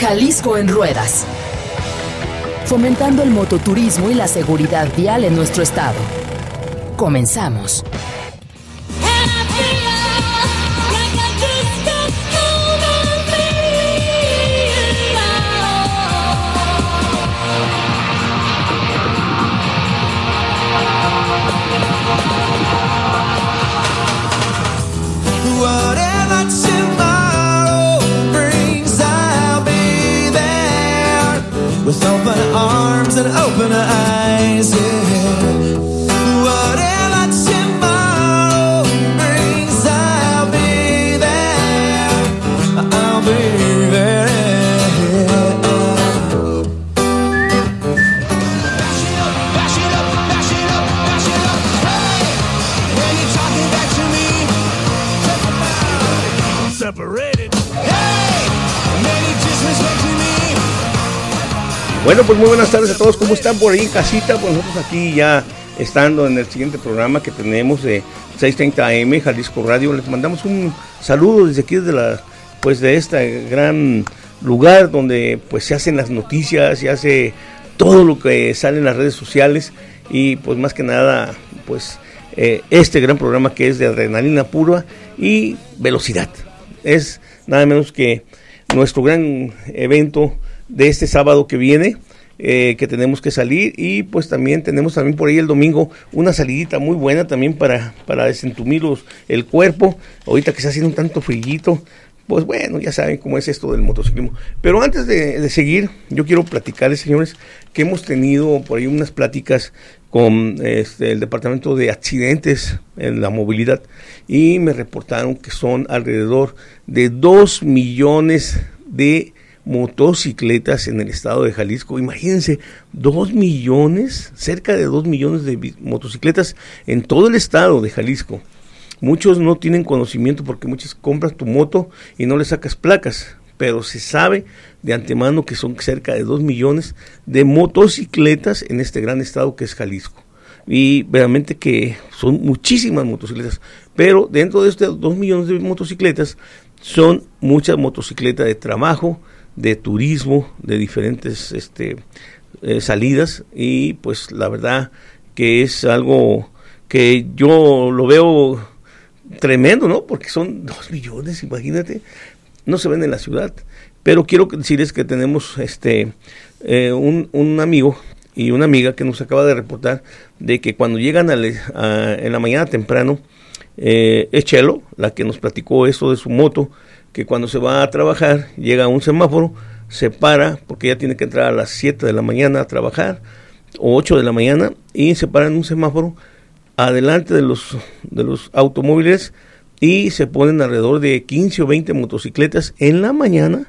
Jalisco en ruedas. Fomentando el mototurismo y la seguridad vial en nuestro estado. Comenzamos. Bueno, pues muy buenas tardes a todos. ¿Cómo están por ahí en casita? Pues nosotros aquí ya estando en el siguiente programa que tenemos de 6:30 AM Jalisco Radio. Les mandamos un saludo desde aquí desde la pues de este gran lugar donde pues se hacen las noticias, se hace todo lo que sale en las redes sociales y pues más que nada pues eh, este gran programa que es de adrenalina pura y velocidad. Es nada menos que nuestro gran evento de este sábado que viene, eh, que tenemos que salir. Y pues también tenemos también por ahí el domingo una salidita muy buena también para, para desentumir el cuerpo, ahorita que está haciendo un tanto frillito, pues bueno, ya saben cómo es esto del motociclismo. Pero antes de, de seguir, yo quiero platicarles, señores, que hemos tenido por ahí unas pláticas con este, el Departamento de Accidentes en la Movilidad. Y me reportaron que son alrededor de 2 millones de motocicletas en el estado de Jalisco. Imagínense, 2 millones, cerca de 2 millones de motocicletas en todo el estado de Jalisco. Muchos no tienen conocimiento porque muchos compras tu moto y no le sacas placas, pero se sabe de antemano que son cerca de 2 millones de motocicletas en este gran estado que es Jalisco. Y realmente que son muchísimas motocicletas, pero dentro de estos 2 millones de motocicletas son muchas motocicletas de trabajo, de turismo, de diferentes este, eh, salidas y pues la verdad que es algo que yo lo veo tremendo, ¿no? Porque son dos millones, imagínate, no se ven en la ciudad. Pero quiero decirles que tenemos este eh, un, un amigo y una amiga que nos acaba de reportar de que cuando llegan a- en la mañana temprano, eh, es Chelo, la que nos platicó eso de su moto, que cuando se va a trabajar, llega a un semáforo, se para, porque ya tiene que entrar a las 7 de la mañana a trabajar, o 8 de la mañana, y se para en un semáforo adelante de los, de los automóviles y se ponen alrededor de 15 o 20 motocicletas en la mañana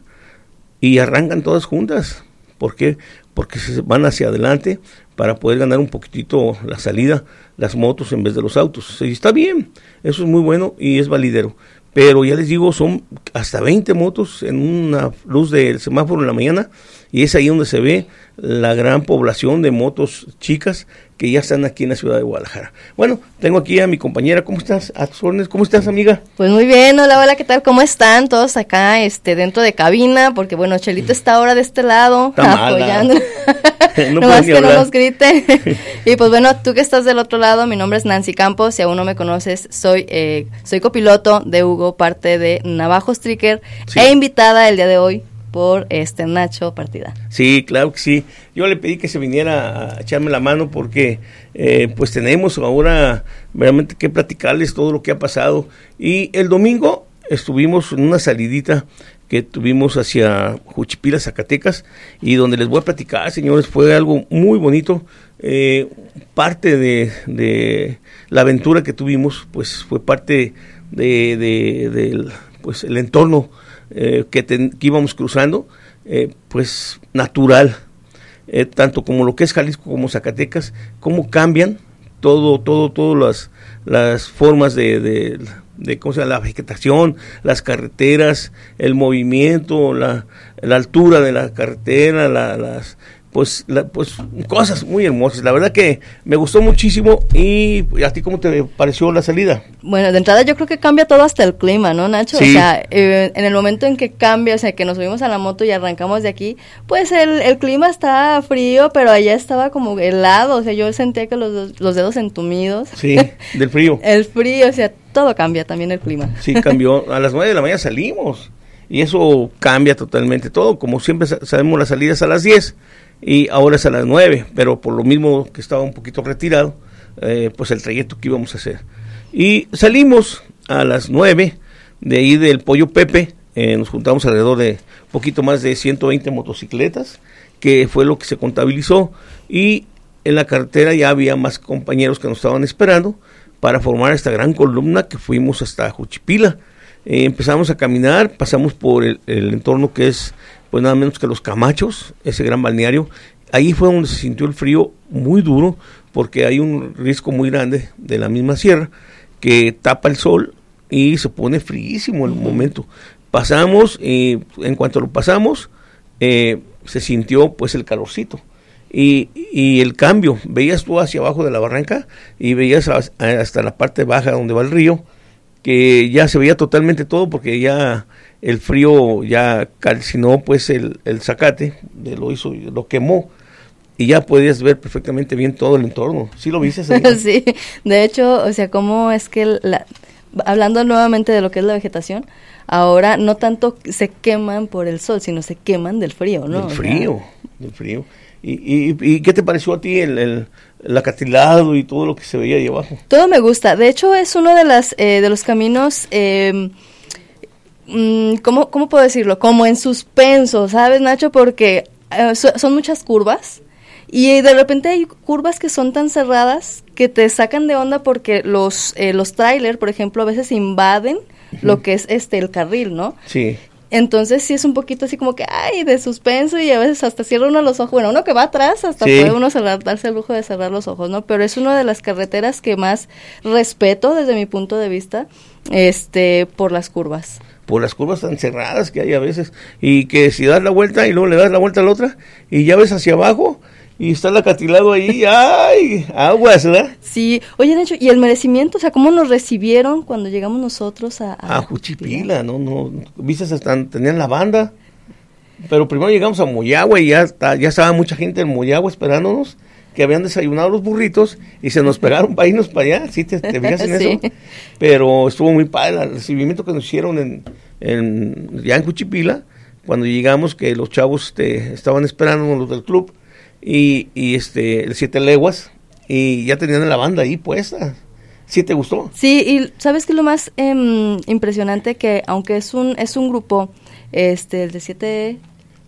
y arrancan todas juntas. ¿Por qué? Porque se van hacia adelante para poder ganar un poquitito la salida, las motos en vez de los autos. Y está bien, eso es muy bueno y es validero. Pero ya les digo, son hasta 20 motos en una luz del semáforo en la mañana y es ahí donde se ve la gran población de motos chicas que ya están aquí en la ciudad de Guadalajara. Bueno, tengo aquí a mi compañera, ¿cómo estás? A tus órdenes, ¿cómo estás, amiga? Pues muy bien, hola, hola, ¿qué tal? ¿Cómo están todos acá este dentro de cabina? Porque bueno, Chelito está ahora de este lado Está apoyando. No más que no nos grite. y pues bueno, tú que estás del otro lado, mi nombre es Nancy Campos, si aún no me conoces, soy eh, soy copiloto de Hugo, parte de Navajo Stricker Sí. e invitada el día de hoy por este Nacho Partida. Sí, claro que sí. Yo le pedí que se viniera a echarme la mano porque eh, pues tenemos ahora realmente que platicarles todo lo que ha pasado. Y el domingo estuvimos en una salidita que tuvimos hacia Juchipila, Zacatecas, y donde les voy a platicar, señores, fue algo muy bonito. Eh, parte de, de la aventura que tuvimos, pues fue parte de, de- pues, el entorno eh, que, íbamos cruzando, eh, pues natural, eh, tanto como lo que es Jalisco como Zacatecas, cómo cambian todo, todo, todas las, las formas de, de, de, ¿cómo se llama? la vegetación, las carreteras, el movimiento, la, la altura de la carretera, la- las, pues, la- pues cosas muy hermosas. La verdad que me gustó muchísimo y a ti cómo te pareció la salida. Bueno, de entrada yo creo que cambia todo hasta el clima, ¿no, Nacho? Sí. O sea, eh, en el momento en que cambia, o sea, que nos subimos a la moto y arrancamos de aquí, pues el, el clima está frío, pero allá estaba como helado, o sea, yo sentía que los, los dedos entumidos. Sí, del frío. el frío, o sea, todo cambia, también el clima. Sí, cambió. A las 9 de la mañana salimos. Y eso cambia totalmente todo. Como siempre sa- sabemos, las salidas a las 10 y ahora es a las 9. Pero por lo mismo que estaba un poquito retirado, eh, pues el trayecto que íbamos a hacer. Y salimos a las 9 de ahí del Pollo Pepe. eh, nos juntamos alrededor de poquito más de 120 motocicletas, que fue lo que se contabilizó. Y en la carretera ya había más compañeros que nos estaban esperando para formar esta gran columna que fuimos hasta Juchipila. Eh, empezamos a caminar, pasamos por el entorno que es pues nada menos que los Camachos, ese gran balneario. Ahí fue donde se sintió el frío muy duro porque hay un riesgo muy grande de la misma sierra que tapa el sol y se pone fríísimo el momento. Pasamos y en cuanto lo pasamos eh, se sintió pues el calorcito y, y el cambio, veías tú hacia abajo de la barranca y veías as- hasta la parte baja donde va el río, que ya se veía totalmente todo porque ya el frío ya calcinó pues el, el zacate, lo hizo, lo quemó y ya podías ver perfectamente bien todo el entorno. ¿Sí lo viste? Sí, de hecho, o sea, cómo es que, la- hablando nuevamente de lo que es la vegetación, ahora no tanto se queman por el sol, sino se queman del frío, ¿no? Del O sea, frío, del frío. ¿Y, y, y qué te pareció a ti el, el, el acantilado y todo lo que se veía ahí abajo? Todo me gusta. De hecho, es uno de, las, eh, de los caminos, eh, mm, ¿cómo, ¿cómo puedo decirlo? Como en suspenso, ¿sabes, Nacho? Porque eh, so- son muchas curvas y de repente hay curvas que son tan cerradas que te sacan de onda porque los, eh, los trailers, por ejemplo, a veces invaden lo que es este el carril, ¿no? Sí. Entonces sí es un poquito así como que, ay, de suspenso y a veces hasta cierra uno los ojos. Bueno, uno que va atrás hasta Sí. puede uno cerrar, darse el lujo de cerrar los ojos, ¿no? Pero es una de las carreteras que más respeto desde mi punto de vista, este, por las curvas. por las curvas tan cerradas que hay a veces y que si das la vuelta y luego le das la vuelta a la otra y ya ves hacia abajo y está el acantilado ahí, ay, aguas, ¿verdad? Sí, oye Nacho, ¿y el merecimiento? O sea, ¿cómo nos recibieron cuando llegamos nosotros a... A Juchipila, no, no, viste, hasta tenían la banda, pero primero llegamos a Moyagua y ya, está- ya estaba mucha gente en Moyagua esperándonos, que habían desayunado los burritos y se nos pegaron para irnos para allá, ¿sí te, te fijas en Sí. eso? Pero estuvo muy padre el recibimiento que nos hicieron en, en, ya en Juchipila, cuando llegamos, que los chavos este, estaban esperándonos, los del club, y, y este, el Siete Leguas, y ya tenían la banda ahí puesta. ¿Sí te gustó? Sí, y ¿sabes qué es lo más em, impresionante? Que aunque es un, es un grupo, este, el de siete...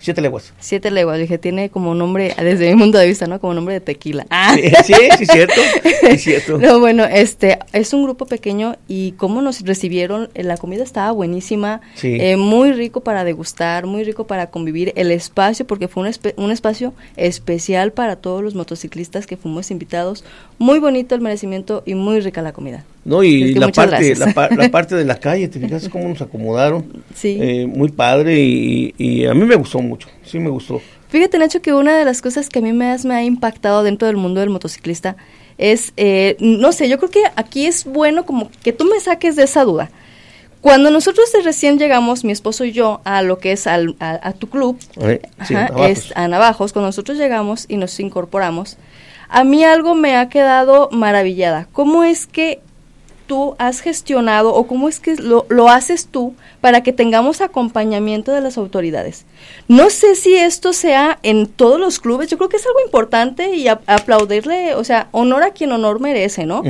Siete Leguas. Siete leguas, dije, tiene como nombre, desde mi punto de vista, ¿no? Como nombre de tequila. Ah. Sí, sí, cierto. Sí, cierto. No, bueno, este, es un grupo pequeño y cómo nos recibieron, eh, la comida estaba buenísima, Sí. eh, muy rico para degustar, muy rico para convivir, el espacio, porque fue un, espe- un espacio especial para todos los motociclistas que fuimos invitados, muy bonito el merecimiento y muy rica la comida. No, y Es que la parte, la, pa- la parte de la calle, te fijas cómo nos acomodaron. Sí. Eh, muy padre y, y a mí me gustó mucho, sí me gustó. Fíjate, Nacho, que una de las cosas que a mí más me ha impactado dentro del mundo del motociclista es, eh, no sé, yo creo que aquí es bueno como que tú me saques de esa duda. Cuando nosotros de recién llegamos, mi esposo y yo, a lo que es al, a, a tu club, Eh, sí, ajá, Navajos. es a Navajos, cuando nosotros llegamos y nos incorporamos, a mí algo me ha quedado maravillada. ¿Cómo es que tú has gestionado o cómo es que lo, lo haces tú para que tengamos acompañamiento de las autoridades? No sé si esto sea en todos los clubes, yo creo que es algo importante y a- aplaudirle, o sea, honor a quien honor merece, ¿no?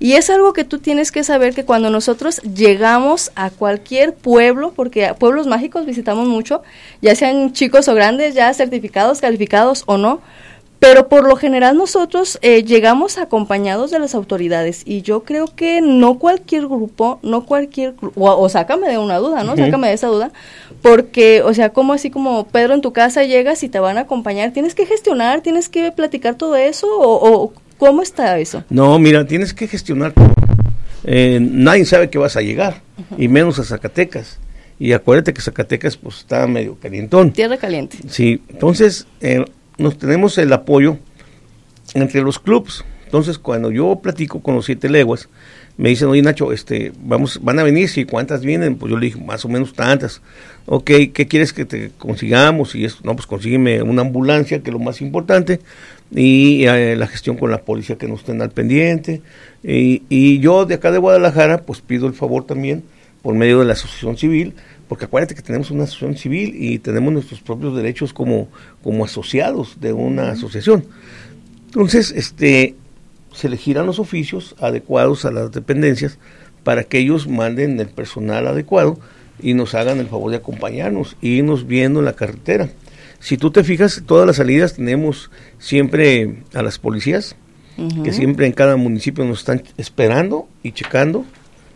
Y es algo que tú tienes que saber que cuando nosotros llegamos a cualquier pueblo, porque a pueblos mágicos visitamos mucho, ya sean chicos o grandes, ya certificados, calificados o no, pero por lo general nosotros eh, llegamos acompañados de las autoridades y yo creo que no cualquier grupo, no cualquier, o, o sácame de una duda, ¿no? Ujú. Sácame de esa duda, porque, o sea, como así como Pedro en tu casa llegas y te van a acompañar, tienes que gestionar, tienes que platicar todo eso o, o ¿cómo está eso? No, mira, tienes que gestionar. Eh, nadie sabe que vas a llegar, y menos a Zacatecas. Y acuérdate que Zacatecas pues está medio calientón. Tierra caliente. Sí, entonces eh, nos tenemos el apoyo entre los clubs. Entonces, cuando yo platico con los siete leguas, me dicen, oye Nacho, este, vamos, van a venir, sí, ¿cuántas vienen? Pues yo le dije, más o menos tantas. Ok, ¿qué quieres que te consigamos? Y esto, no, pues consígueme una ambulancia, que es lo más importante, y eh, la gestión con la policía que no estén al pendiente. Y, y yo de acá de Guadalajara, pues pido el favor también, por medio de la asociación civil, porque acuérdate que tenemos una asociación civil y tenemos nuestros propios derechos como, como asociados de una asociación. Entonces, este, se elegirán los oficios adecuados a las dependencias para que ellos manden el personal adecuado y nos hagan el favor de acompañarnos y irnos viendo en la carretera. Si tú te fijas, todas las salidas tenemos siempre a las policías, que siempre en cada municipio nos están esperando y checando,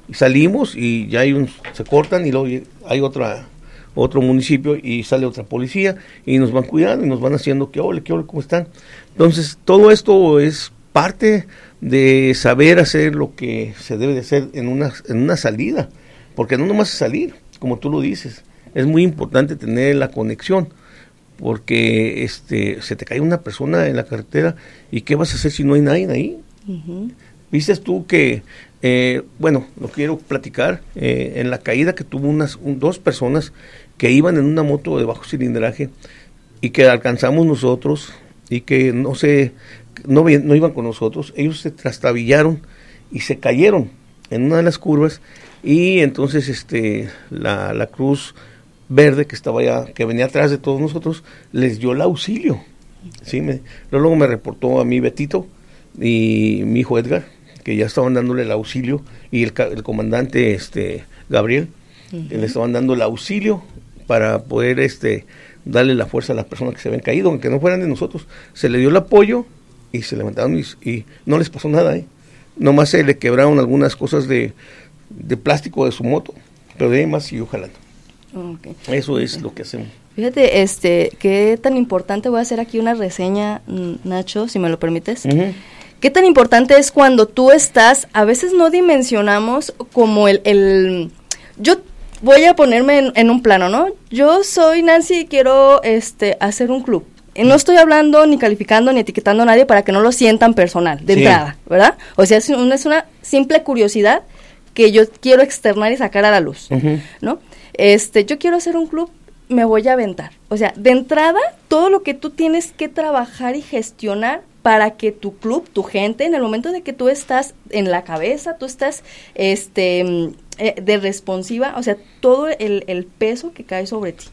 y salimos y ya hay un, se cortan y luego hay otra otro municipio y sale otra policía y nos van cuidando y nos van haciendo que ole, que ole, ¿cómo están? Entonces, todo esto es parte de saber hacer lo que se debe de hacer en una, en una salida, porque no nomás es salir, como tú lo dices, es muy importante tener la conexión, porque este se te cae una persona en la carretera y qué vas a hacer si no hay nadie ahí. Viste tú que, eh, bueno, lo quiero platicar, eh, en la caída que tuvo unas un- dos personas que iban en una moto de bajo cilindraje y que alcanzamos nosotros y que no sé, no, iban con nosotros, ellos se trastabillaron y se cayeron en una de las curvas y entonces este la, la cruz verde que estaba allá, que venía atrás de todos nosotros, les dio el auxilio. Sí, me, luego me reportó a mí Betito y mi hijo Edgar, que ya estaban dándole el auxilio, y el, el comandante este Gabriel, le estaban dando el auxilio para poder este darle la fuerza a las personas que se habían caído, aunque no fueran de nosotros. Se le dio el apoyo y se levantaron y, y no les pasó nada, ¿eh? Nomás se le quebraron algunas cosas de, de plástico de su moto, pero de ahí más siguió jalando. Eso es lo que hacemos. Fíjate, este, qué tan importante, voy a hacer aquí una reseña, mm, Nacho, si me lo permites. Ujú. ¿Qué tan importante es cuando tú estás, a veces no dimensionamos como el, el yo voy a ponerme en, en un plano, ¿no? Yo soy Nancy y quiero este, hacer un club. Y no estoy hablando ni calificando ni etiquetando a nadie para que no lo sientan personal, de Sí. entrada, ¿verdad? O sea, es una, es una simple curiosidad que yo quiero externar y sacar a la luz. ¿no? Este, yo quiero hacer un club, me voy a aventar. O sea, de entrada, todo lo que tú tienes que trabajar y gestionar para que tu club, tu gente, en el momento de que tú estás en la cabeza, tú estás este, mm, eh, de responsiva, o sea, todo el, peso que cae sobre ti.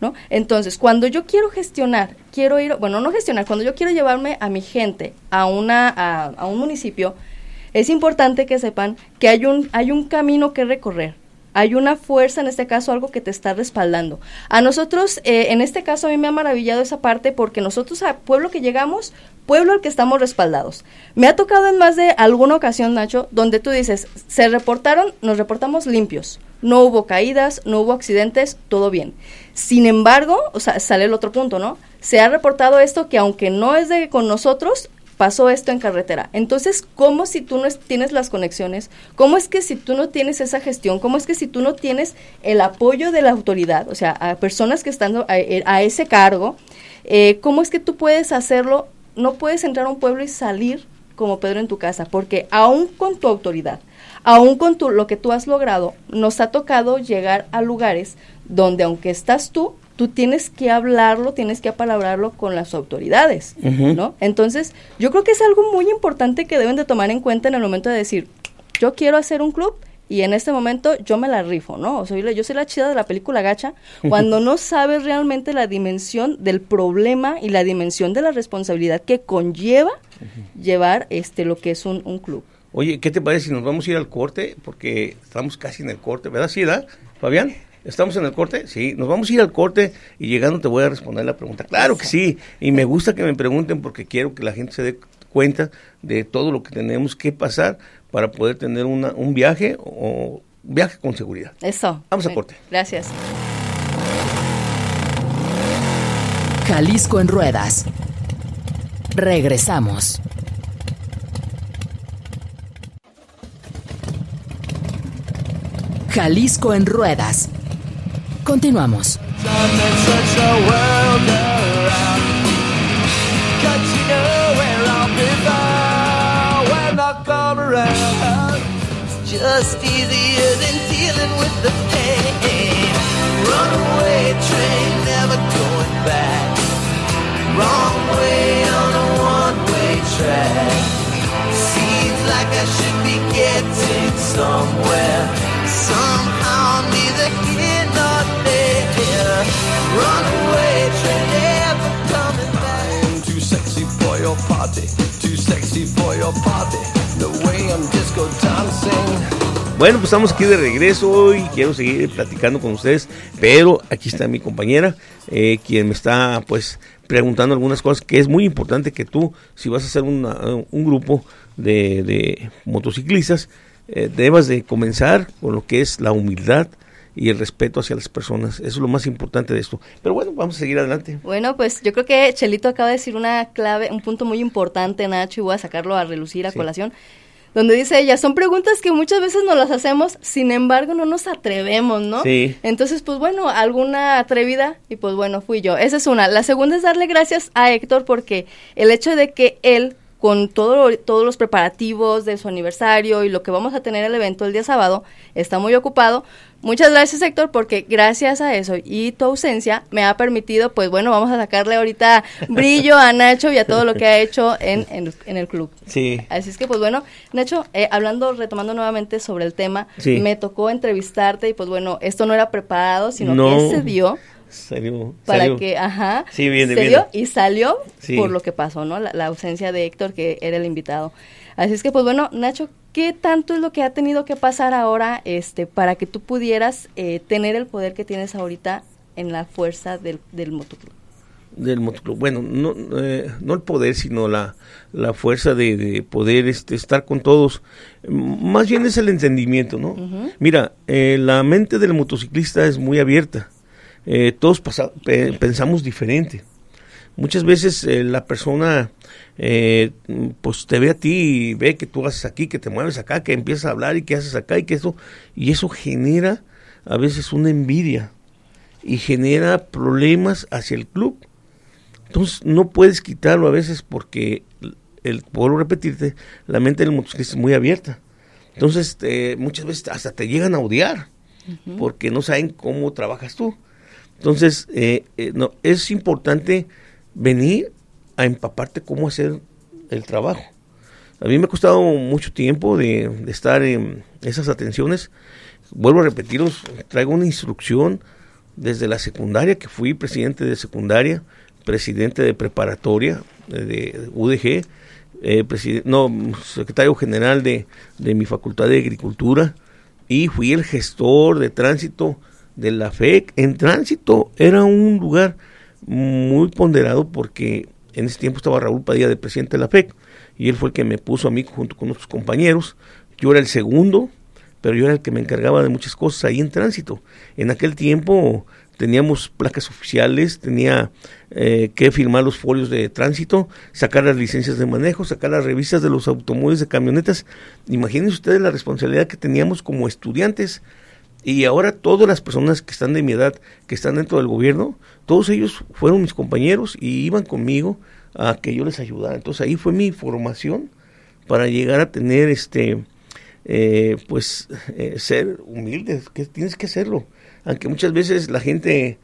¿No? Entonces, cuando yo quiero gestionar, quiero ir, bueno, no gestionar, cuando yo quiero llevarme a mi gente a, una, a, a un municipio, es importante que sepan que hay un, hay un camino que recorrer. Hay una fuerza, en este caso, algo que te está respaldando. A nosotros, eh, en este caso, a mí me ha maravillado esa parte porque nosotros, a pueblo que llegamos, pueblo al que estamos respaldados. Me ha tocado en más de alguna ocasión, Nacho, donde tú dices, se reportaron, nos reportamos limpios. No hubo caídas, no hubo accidentes, todo bien. Sin embargo, o sea, sale el otro punto, ¿no? Se ha reportado esto que aunque no es de con nosotros, pasó esto en carretera. Entonces, ¿cómo si tú no es- tienes las conexiones? ¿Cómo es que si tú no tienes esa gestión? ¿Cómo es que si tú no tienes el apoyo de la autoridad, o sea, a personas que están a, a ese cargo, eh, cómo es que tú puedes hacerlo? No puedes entrar a un pueblo y salir como Pedro en tu casa, porque aún con tu autoridad, aún con tu, lo que tú has logrado, nos ha tocado llegar a lugares donde aunque estás tú, tú tienes que hablarlo, tienes que apalabrarlo con las autoridades. ¿no? Entonces, yo creo que es algo muy importante que deben de tomar en cuenta en el momento de decir, yo quiero hacer un club y en este momento yo me la rifo, ¿no? Soy la- yo soy la chida de la película gacha, cuando no sabes realmente la dimensión del problema y la dimensión de la responsabilidad que conlleva llevar este lo que es un, un club. Oye, ¿qué te parece si nos vamos a ir al corte? Porque estamos casi en el corte, ¿verdad? Sí, ¿verdad, Fabián? ¿Estamos en el corte? Sí, nos vamos a ir al corte y llegando te voy a responder la pregunta. Claro que sí, y me gusta que me pregunten porque quiero que la gente se dé cuenta de todo lo que tenemos que pasar para poder tener una, un viaje o viaje con seguridad. Eso. Vamos a corte. Gracias. Jalisco en ruedas. Regresamos. Jalisco en ruedas. Continuamos. Wrong way on a one-way track. Seems like I should be getting somewhere. Somewhere. Bueno, pues estamos aquí de regreso y quiero seguir platicando con ustedes, pero aquí está mi compañera, eh, quien me está pues preguntando algunas cosas que es muy importante que tú, si vas a hacer una- un grupo de, de motociclistas, eh, debas de comenzar con lo que es la humildad y el respeto hacia las personas. Eso es lo más importante de esto. Pero bueno, vamos a seguir adelante. Bueno, pues yo creo que Chelito acaba de decir una clave, un punto muy importante, Nacho, y voy a sacarlo a relucir a Sí. colación. Donde dice ella, son preguntas que muchas veces nos las hacemos, sin embargo no nos atrevemos, ¿no? Sí. Entonces, pues bueno, alguna atrevida y pues bueno, fui yo. Esa es una. La segunda es darle gracias a Héctor porque el hecho de que él, con todo, todos los preparativos de su aniversario y lo que vamos a tener el evento el día sábado, está muy ocupado. Muchas gracias Héctor porque gracias a eso y tu ausencia me ha permitido, pues bueno, vamos a sacarle ahorita brillo a Nacho y a todo lo que ha hecho en, en, en el club. Sí. Así es que, pues bueno, Nacho, eh, hablando, retomando nuevamente sobre el tema, Sí. me tocó entrevistarte y pues bueno, esto no era preparado, sino No. que se dio Salió, para salió. que, ajá, Sí, se dio y salió Sí. por lo que pasó, ¿no? La, la ausencia de Héctor, que era el invitado. Así es que, pues bueno, Nacho, ¿qué tanto es lo que ha tenido que pasar ahora este, para que tú pudieras eh, tener el poder que tienes ahorita en la fuerza del, del motoclub? del motoclub. Bueno, no, eh, no el poder, sino la, la fuerza de, de poder este, estar con todos. Más bien es el entendimiento, ¿no? Mira, eh, la mente del motociclista es muy abierta. Eh, todos pasa- pensamos diferente. Muchas veces eh, la persona eh, pues te ve a ti y ve que tú haces aquí, que te mueves acá, que empiezas a hablar y que haces acá y que eso, y eso genera a veces una envidia y genera problemas hacia el club. Entonces no puedes quitarlo a veces porque, el, vuelvo a repetirte, la mente del motociclista es muy abierta. Entonces muchas veces hasta te llegan a odiar porque no saben cómo trabajas tú. Entonces eh, eh, no, es importante venir a empaparte cómo hacer el trabajo. A mí me ha costado mucho tiempo de, estar en esas atenciones. Vuelvo a repetiros, traigo una instrucción desde la secundaria, que fui presidente de secundaria, presidente de preparatoria eh, de UDG, eh, no, secretario general de, de mi facultad de agricultura y fui el gestor de tránsito de la FEC. En tránsito era un lugar muy ponderado porque en ese tiempo estaba Raúl Padilla de presidente de la FEC y él fue el que me puso a mí junto con otros compañeros. Yo era el segundo, pero yo era el que me encargaba de muchas cosas ahí en tránsito. En aquel tiempo teníamos placas oficiales, tenía eh, que firmar los folios de tránsito, sacar las licencias de manejo, sacar las revistas de los automóviles de camionetas. Imagínense ustedes la responsabilidad que teníamos como estudiantes. Y ahora todas las personas que están de mi edad, que están dentro del gobierno, todos ellos fueron mis compañeros y iban conmigo a que yo les ayudara. Entonces ahí fue mi formación para llegar a tener este eh, pues eh, ser humilde, que tienes que hacerlo. Aunque muchas veces la gente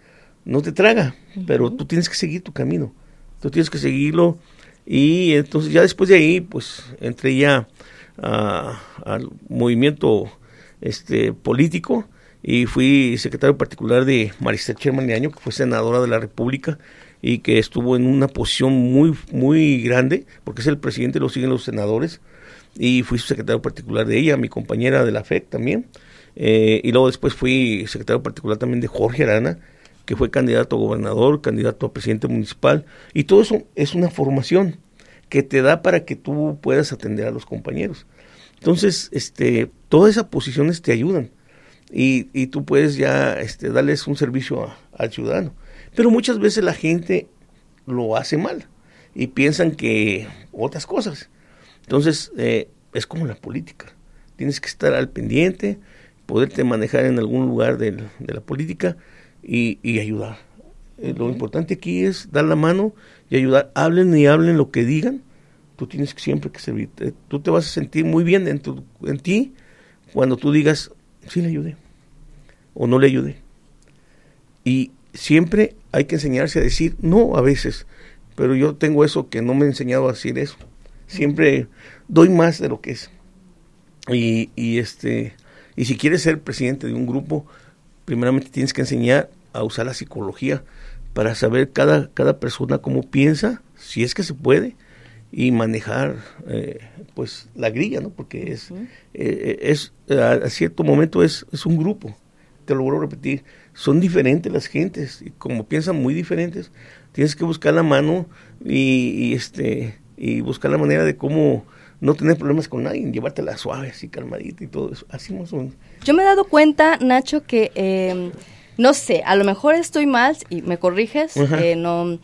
no te traga, pero tú tienes que seguir tu camino. Tú tienes que seguirlo y entonces ya después de ahí pues entré ya a- al movimiento este político y fui secretario particular de Marista Sherman que fue senadora de la República y que estuvo en una posición muy muy grande, porque es el presidente, lo siguen los senadores, y fui su secretario particular de ella, mi compañera de la FEC también, eh, y luego después fui secretario particular también de Jorge Arana, que fue candidato a gobernador, candidato a presidente municipal, y todo eso es una formación que te da para que tú puedas atender a los compañeros. Entonces, este, todas esas posiciones te ayudan y, y tú puedes ya este, darles un servicio a- al ciudadano. Pero muchas veces la gente lo hace mal y piensan que otras cosas. Entonces, eh, es como la política. Tienes que estar al pendiente, poderte manejar en algún lugar de la política y, y ayudar. Eh, Lo importante aquí es dar la mano y ayudar. Hablen y hablen lo que digan, tú tienes siempre que servir. Eh, Tú te vas a sentir muy bien en, tu- en ti cuando tú digas, sí le ayudé o no le ayudé. Y siempre hay que enseñarse a decir no a veces, pero yo tengo eso que no me he enseñado a decir eso. Siempre doy más de lo que es. Y, y este y si quieres ser presidente de un grupo, primeramente tienes que enseñar a usar la psicología para saber cada, cada persona cómo piensa, si es que se puede, y manejar eh, pues la grilla, ¿no? Porque es, eh, es a, cierto momento es, es un grupo, te lo vuelvo a repetir, son diferentes las gentes, y como piensan muy diferentes, tienes que buscar la mano y, y, este y buscar la manera de cómo no tener problemas con nadie, llevártela suave, así calmadita y todo eso, así más o menos. Yo me he dado cuenta, Nacho, que eh, no sé, a lo mejor estoy mal y me corriges. Eh, no,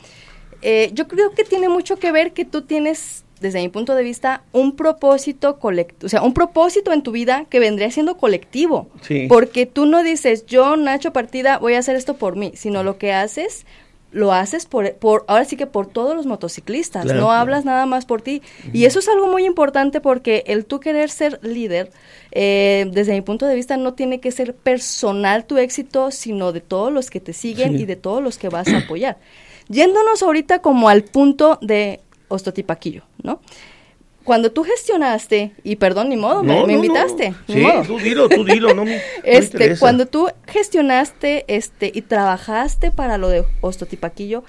eh, yo creo que tiene mucho que ver que tú tienes, desde mi punto de vista, un propósito colectivo, o sea, un propósito en tu vida que vendría siendo colectivo. Sí. Porque tú no dices, yo, Nacho Partida, voy a hacer esto por mí, sino lo que haces lo haces por, por ahora sí que por todos los motociclistas, Claro, no claro. hablas nada más por ti. Y eso es algo muy importante porque el tú querer ser líder, eh, desde mi punto de vista, no tiene que ser personal tu éxito, sino de todos los que te siguen Sí. y de todos los que vas a apoyar. Yéndonos ahorita como al punto de Ostotipaquillo, ¿no? Cuando tú gestionaste, y perdón, ni modo, me, No, me no, no. invitaste. Sí, modo. tú dilo, tú dilo, no me Este, interesa. cuando tú gestionaste este y trabajaste para lo de Ostotipaquillo,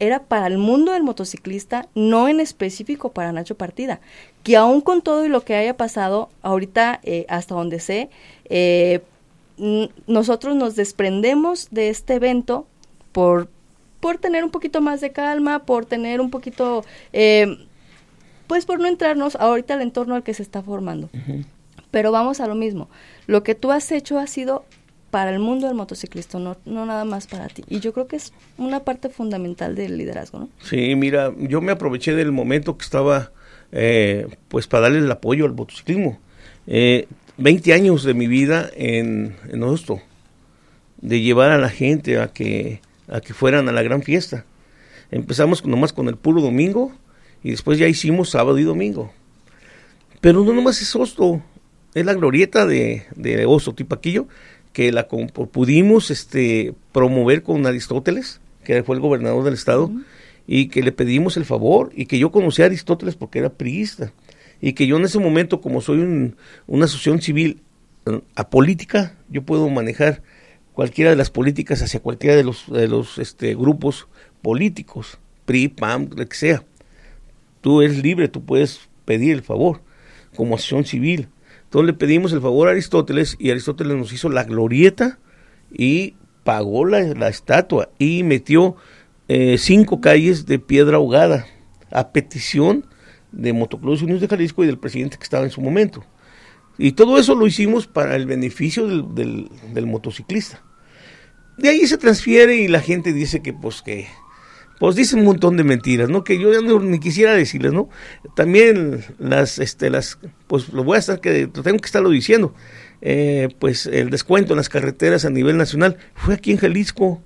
era para el mundo del motociclista, no en específico para Nacho Partida. Que aún con todo y lo que haya pasado, ahorita, eh, hasta donde sé, eh, nosotros nos desprendemos de este evento por, por tener un poquito más de calma, por tener un poquito, eh, pues por no entrarnos ahorita al entorno al que se está formando. Pero vamos a lo mismo. Lo que tú has hecho ha sido para el mundo del motociclista, no, no nada más para ti. Y yo creo que es una parte fundamental del liderazgo, ¿no? Sí, mira, yo me aproveché del momento que estaba, eh, pues para darle el apoyo al motociclismo. Eh, 20 años de mi vida en, en esto, de llevar a la gente a que, a que fueran a la gran fiesta. Empezamos nomás con el puro domingo y después ya hicimos sábado y domingo. Pero no nomás es Osto, es la glorieta de, de Osto Tipaquillo, que la pudimos este, promover con Aristóteles, que fue el gobernador del estado, y que le pedimos el favor, y que yo conocí a Aristóteles porque era priista, y que yo en ese momento, como soy un- una asociación civil eh, apolítica, yo puedo manejar cualquiera de las políticas hacia cualquiera de los, de los este, grupos políticos, PRI, PAM, lo que sea tú eres libre, tú puedes pedir el favor como acción civil. Entonces le pedimos el favor a Aristóteles y Aristóteles nos hizo la glorieta y pagó la, estatua y metió eh, cinco calles de piedra ahogada a petición de Motoclubes Unidos de Jalisco y del presidente que estaba en su momento. Y todo eso lo hicimos para el beneficio del motociclista. De ahí se transfiere y la gente dice que pues que pues dice un montón de mentiras, ¿no? Que yo ya no, ni quisiera decirles, ¿no? También las, este, las, pues lo voy a estar que, tengo que estarlo diciendo, eh, pues el descuento en las carreteras a nivel nacional fue aquí en Jalisco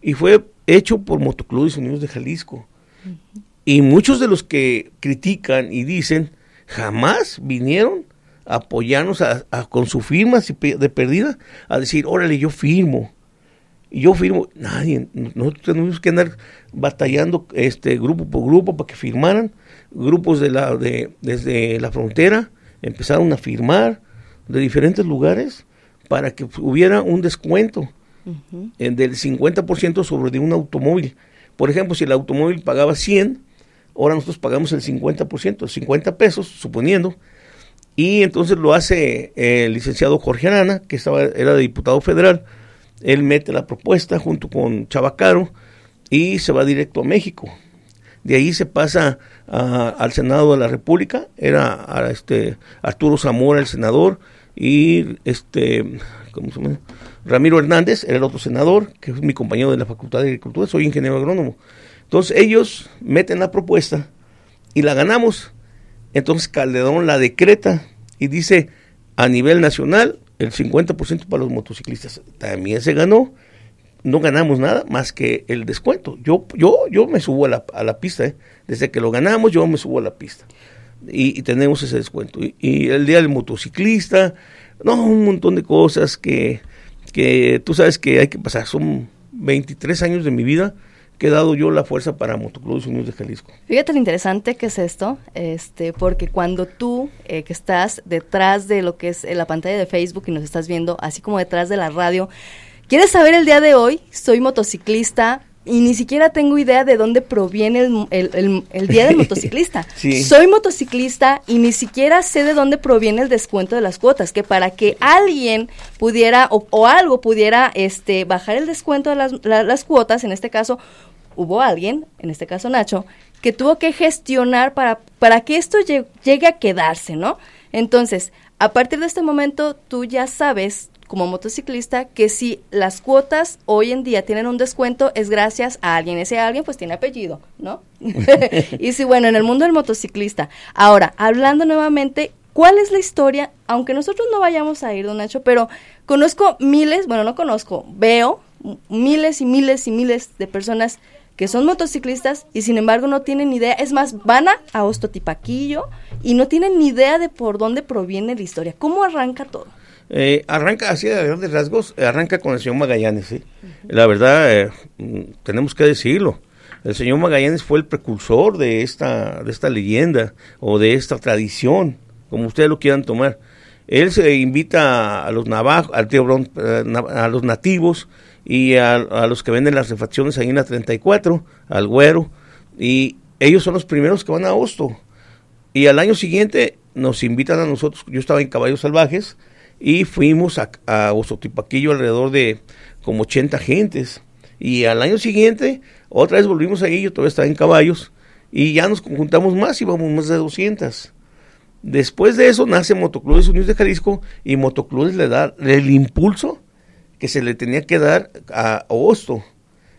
y fue hecho por Motoclubes Unidos de Jalisco. Y muchos de los que critican y dicen, jamás vinieron a apoyarnos a- a- con su firma de perdida, a decir, órale, yo firmo. Y yo firmo, nadie, nosotros tenemos que andar batallando este grupo por grupo para que firmaran, grupos de la de desde la frontera empezaron a firmar de diferentes lugares para que hubiera un descuento en del 50% sobre de un automóvil. Por ejemplo, si el automóvil pagaba 100, ahora nosotros pagamos el 50%, 50 pesos, suponiendo, y entonces lo hace el licenciado Jorge Arana, que estaba, era diputado federal, él mete la propuesta junto con Chabacaro y se va directo a México. De ahí se pasa al Senado de la República, era este Arturo Zamora el senador y este ¿cómo se llama? Ramiro Hernández era el otro senador, que es mi compañero de la Facultad de Agricultura, soy ingeniero agrónomo. Entonces ellos meten la propuesta y la ganamos. Entonces Calderón la decreta y dice a nivel nacional el 50% para los motociclistas. También se ganó, no ganamos nada más que el descuento. Yo, yo, yo me subo a la, a la pista, ¿eh? desde que lo ganamos yo me subo a la pista y, tenemos ese descuento. Y, y el día del motociclista, no, un montón de cosas que, que tú sabes que hay que pasar. Son 23 años de mi vida que dado yo la fuerza para Motoclubes Unidos de Jalisco. Fíjate lo interesante que es esto, este, porque cuando tú eh, que estás detrás de lo que es eh, la pantalla de Facebook y nos estás viendo, así como detrás de la radio, quieres saber el día de hoy, soy motociclista y ni siquiera tengo idea de dónde proviene el, el- el- el día del motociclista. Sí. Soy motociclista y ni siquiera sé de dónde proviene el descuento de las cuotas, que para que alguien pudiera o, o algo pudiera este, bajar el descuento de las, la- las cuotas, en este caso hubo alguien, en este caso Nacho, que tuvo que gestionar para, para que esto lle- llegue a quedarse, ¿no? Entonces, a partir de este momento, tú ya sabes, como motociclista, que si las cuotas hoy en día tienen un descuento, es gracias a alguien. Ese alguien, pues, tiene apellido, ¿no? y si, bueno, en el mundo del motociclista. Ahora, hablando nuevamente, ¿cuál es la historia? Aunque nosotros no vayamos a ir, don Nacho, pero conozco miles, bueno, no conozco, veo miles y miles y miles de personas que son motociclistas y sin embargo no tienen idea, es más, van a, a Ostotipaquillo y no tienen ni idea de por dónde proviene la historia. ¿Cómo arranca todo? Eh, arranca así a grandes rasgos, eh, arranca con el señor Magallanes. ¿sí? La verdad, eh, mm, tenemos que decirlo. El señor Magallanes fue el precursor de esta, de esta leyenda o de esta tradición, como ustedes lo quieran tomar. Él se invita a los navajos, al tío Bron- eh, a los nativos y a, a los que venden las refacciones ahí en la 34, al güero, y ellos son los primeros que van a Hosto. Y al año siguiente nos invitan a nosotros, yo estaba en Caballos Salvajes, y fuimos a, a Ostotipaquillo alrededor de como 80 gentes. Y al año siguiente, otra vez volvimos ahí, yo todavía estaba en Caballos, y ya nos conjuntamos más, íbamos más de 200. Después de eso nace Motoclubes Unidos de Jalisco y Motoclubes le da el impulso que se le tenía que dar a Osto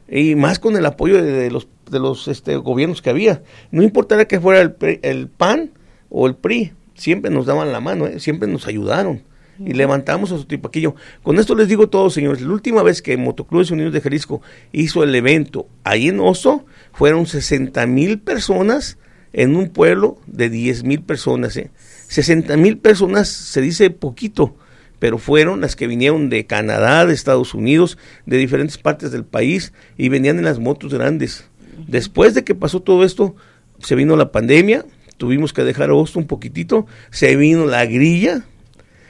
y más con el apoyo de, los de los este, gobiernos que había. No importara que fuera el, el PAN o el PRI, siempre nos daban la mano, ¿eh? siempre nos ayudaron. Y levantamos a su tipaquillo. Con esto les digo todo, señores. La última vez que Motoclubes Unidos de Jalisco hizo el evento ahí en Oso, fueron 60 mil personas en un pueblo de 10 mil personas. ¿eh? 60 mil personas se dice poquito, pero fueron las que vinieron de Canadá, de Estados Unidos, de diferentes partes del país y venían en las motos grandes. Después de que pasó todo esto, se vino la pandemia, tuvimos que dejar Osto un poquitito, se vino la grilla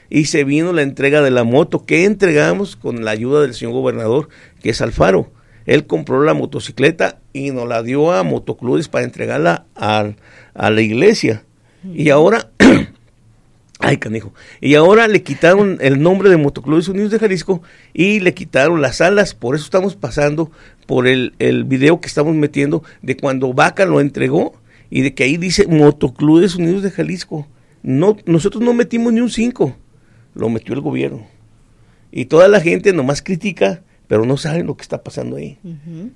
y se vino la entrega de la moto que entregamos con la ayuda del señor gobernador, que es Alfaro. Él compró la motocicleta y nos la dio a motoclubes para entregarla a, a la iglesia. Y ahora Ay, canijo. Y ahora le quitaron el nombre de Motoclubes Unidos de Jalisco y le quitaron las alas. Por eso estamos pasando por el, el video que estamos metiendo de cuando Vaca lo entregó y de que ahí dice Motoclubes Unidos de Jalisco. No, nosotros no metimos ni un 5, lo metió el gobierno. Y toda la gente nomás critica, pero no saben lo que está pasando ahí.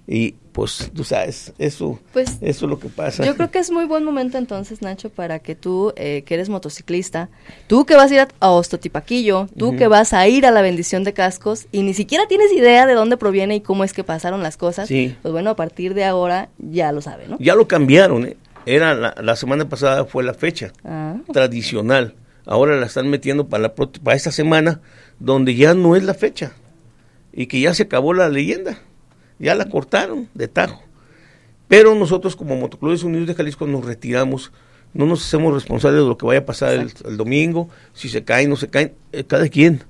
Y pues tú sabes, eso, Pues, eso es lo que pasa. Yo creo que es muy buen momento entonces, Nacho, para que tú, eh, que eres motociclista, tú que vas a ir a, a Ostotipaquillo, tú que vas a ir a la bendición de cascos y ni siquiera tienes idea de dónde proviene y cómo es que pasaron las cosas, Sí. pues bueno, a partir de ahora ya lo sabe, ¿no? Ya lo cambiaron, ¿eh? Era la, la semana pasada fue la fecha Ah, tradicional. Ahora la están metiendo para, la, para esta semana, donde ya no es la fecha. Y que ya se acabó la leyenda. Ya la cortaron de tajo. Pero nosotros como Motoclubes Unidos de Jalisco nos retiramos. No nos hacemos responsables de lo que vaya a pasar el, el domingo. Si se caen, no se caen. eh, cada quien.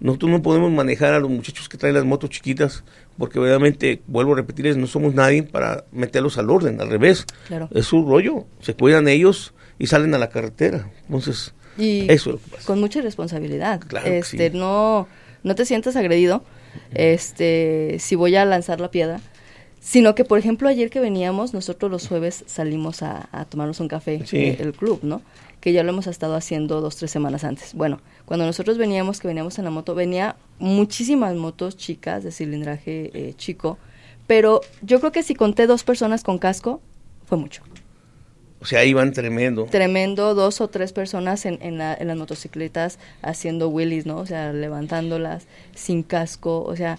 Nosotros no podemos manejar a los muchachos que traen las motos chiquitas. Porque obviamente, vuelvo a repetirles, no somos nadie para meterlos al orden. Al revés. Claro. Es su rollo. Se cuidan ellos y salen a la carretera. Entonces, y eso con mucha responsabilidad. Claro este, sí. no, no te sientas agredido, este, si voy a lanzar la piedra, sino que, por ejemplo, ayer que veníamos, nosotros los jueves salimos a, a tomarnos un café, Sí. eh, el club, ¿no? Que ya lo hemos estado haciendo dos, tres semanas antes. Bueno, cuando nosotros veníamos, que veníamos en la moto, venía muchísimas motos chicas, de cilindraje eh, chico, pero yo creo que si conté dos personas con casco, fue mucho. O sea, iban tremendo. Tremendo, dos o tres personas en, en, la- en las motocicletas haciendo wheelies, ¿no? O sea, levantándolas sin casco, o sea,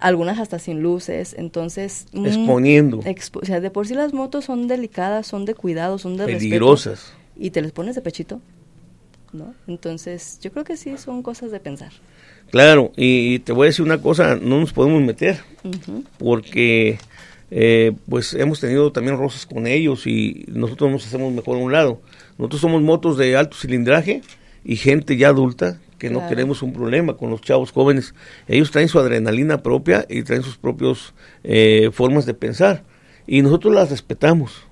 algunas hasta sin luces, entonces... mm, Exponiendo. expo- o sea, de por sí las motos son delicadas, son de cuidado, son de respeto. Peligrosas. Y te les pones de pechito, ¿no? Entonces, yo creo que sí son cosas de pensar. Claro, y te voy a decir una cosa, no nos podemos meter porque eh, pues hemos tenido también roces con ellos y nosotros nos hacemos mejor a un lado. Nosotros somos motos de alto cilindraje y gente ya adulta que no queremos un problema con los chavos jóvenes. Ellos traen su adrenalina propia y traen sus propios eh, formas de pensar y nosotros las respetamos.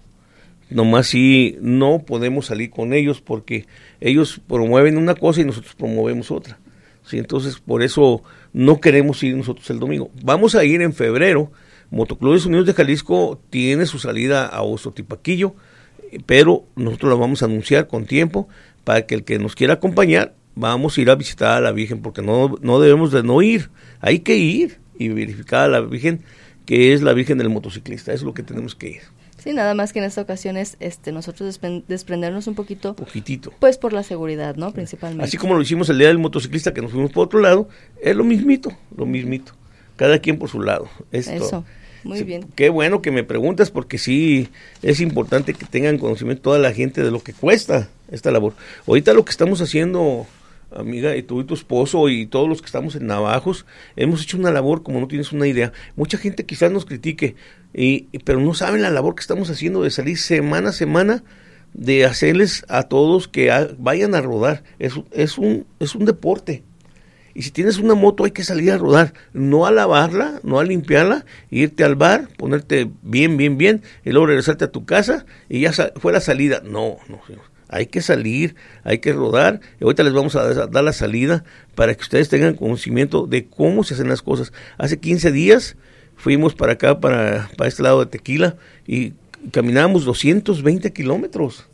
Nomás si no podemos salir con ellos porque ellos promueven una cosa y nosotros promovemos otra. Sí, entonces por eso no queremos ir nosotros el domingo. Vamos a ir en febrero. Motoclubes Unidos de Jalisco tiene su salida a Ostotipaquillo, eh, pero nosotros la vamos a anunciar con tiempo para que el que nos quiera acompañar, vamos a ir a visitar a la Virgen, porque no, no debemos de no ir. Hay que ir y verificar a la Virgen, que es la Virgen del motociclista. Eso es lo que tenemos que ir. Sí, nada más que en esta ocasión es este, nosotros despren- desprendernos un poquito, Poquitito. pues por la seguridad, ¿no? Principalmente. Así como lo hicimos el día del motociclista que nos fuimos por otro lado, es lo mismito, lo mismito. Cada quien por su lado. Es Eso. Muy bien. Qué bueno que me preguntas porque sí es importante que tengan conocimiento toda la gente de lo que cuesta esta labor. Ahorita lo que estamos haciendo, amiga, y tú y tu esposo y todos los que estamos en Navajos, hemos hecho una labor como no tienes una idea. Mucha gente quizás nos critique, y, y- pero no saben la labor que estamos haciendo de salir semana a semana de hacerles a todos que vayan a rodar. Es, es, un, es un deporte. Y si tienes una moto hay que salir a rodar, no a lavarla, no a limpiarla, irte al bar, ponerte bien, bien, bien, y luego regresarte a tu casa y ya fue la salida. No, no. Hay que salir, hay que rodar. Y ahorita les vamos a da- dar la salida para que ustedes tengan conocimiento de cómo se hacen las cosas. Hace 15 días fuimos para acá, para, para este lado de Tequila, y caminamos 220 kilómetros.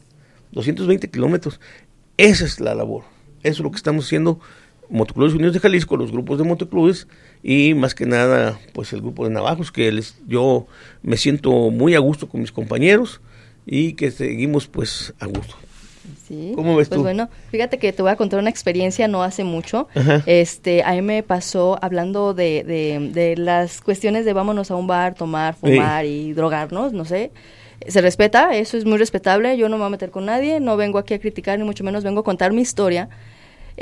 220 kilómetros. Esa es la labor. Eso es lo que estamos haciendo Motoclubes Unidos de Jalisco, los grupos de motoclubes y más que nada pues el grupo de Navajos que les, yo me siento muy a gusto con mis compañeros y que seguimos pues a gusto. Sí. ¿Cómo ves pues tú? bueno, fíjate que te voy a contar una experiencia no hace mucho. Ajá. Este, a mí me pasó hablando de, de, de las cuestiones de vámonos a un bar, tomar, fumar y drogarnos, no sé. Se respeta, eso es muy respetable. Yo no me voy a meter con nadie, no vengo aquí a criticar ni mucho menos vengo a contar mi historia.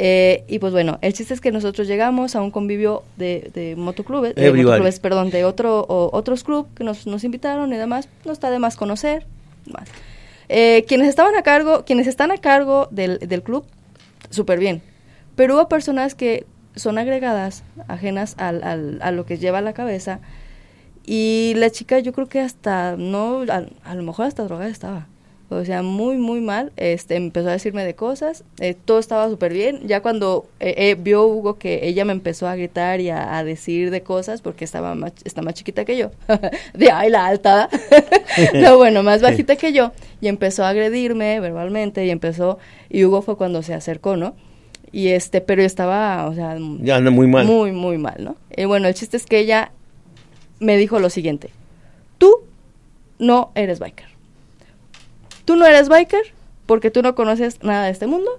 Eh, y pues bueno, el chiste es que nosotros llegamos a un convivio de, de motoclubes, de motoclubes, perdón, de otro, o- otros clubes que nos, nos invitaron y demás. No está de más conocer. Más. Eh, quienes estaban a cargo, quienes están a cargo del, del club, súper bien. Pero hubo personas que son agregadas, ajenas al, al- a lo que lleva la cabeza. Y la chica, yo creo que hasta, no, a, a lo mejor hasta drogada estaba. O sea, muy, muy mal. Este, empezó a decirme de cosas. eh, todo estaba súper bien. Ya cuando eh, eh, vio Hugo que ella me empezó a gritar y a, a decir de cosas, porque estaba más, está más chiquita que yo. de ay, la alta. no, bueno, más bajita que yo. Y empezó a agredirme verbalmente y empezó. Y Hugo fue cuando se acercó, ¿no? Y este, pero yo estaba, o sea, Ya anda muy mal. muy, muy mal, ¿no? Y bueno, el chiste es que ella me dijo lo siguiente. Tú no eres biker. Tú no eres biker porque tú no conoces nada de este mundo.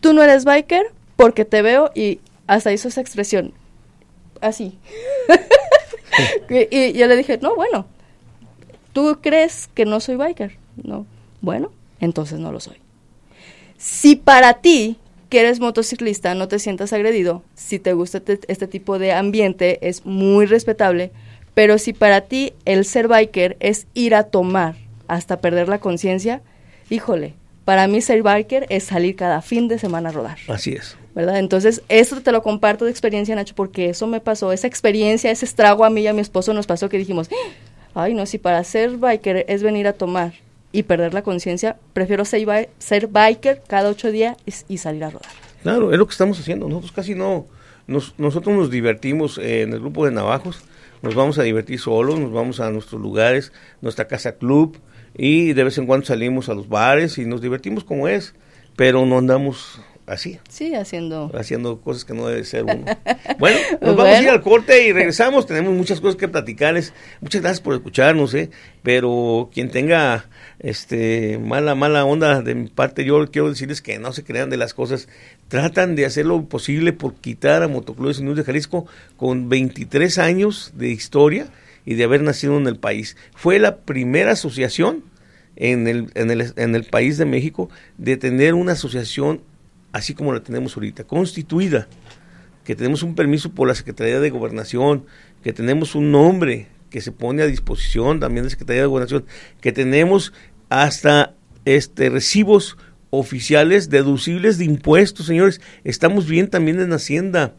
Tú no eres biker porque te veo y hasta hizo esa expresión. Así. y, y yo le dije, no, bueno, tú crees que no soy biker. No, bueno, entonces no lo soy. Si para ti, que eres motociclista, no te sientas agredido, si te gusta este, este tipo de ambiente, es muy respetable, pero si para ti el ser biker es ir a tomar hasta perder la conciencia, híjole, para mí ser biker es salir cada fin de semana a rodar. Así es. ¿verdad? Entonces, esto te lo comparto de experiencia, Nacho, porque eso me pasó, esa experiencia, ese estrago a mí y a mi esposo nos pasó que dijimos, ay, no, si para ser biker es venir a tomar y perder la conciencia, prefiero ser, ser biker cada ocho días y, y salir a rodar. Claro, es lo que estamos haciendo. Nosotros casi no, nos- nosotros nos divertimos eh, en el grupo de Navajos, nos vamos a divertir solos, nos vamos a nuestros lugares, nuestra casa club y de vez en cuando salimos a los bares y nos divertimos como es, pero no andamos así, Sí, haciendo... haciendo cosas que no debe ser uno. Bueno, nos vamos a ir al corte y regresamos. Tenemos muchas cosas que platicarles. Muchas gracias por escucharnos, ¿eh? Pero quien tenga este mala mala onda de mi parte, yo quiero decirles que no se crean de las cosas. Tratan de hacer lo posible por quitar a Motoclubes Unidos de Jalisco con 23 años de historia y de haber nacido en el país. Fue la primera asociación en el, en el, en el país de México de tener una asociación así como la tenemos ahorita, constituida, que tenemos un permiso por la Secretaría de Gobernación, que tenemos un nombre que se pone a disposición también de la Secretaría de Gobernación, que tenemos hasta este recibos oficiales deducibles de impuestos, señores. Estamos bien también en Hacienda.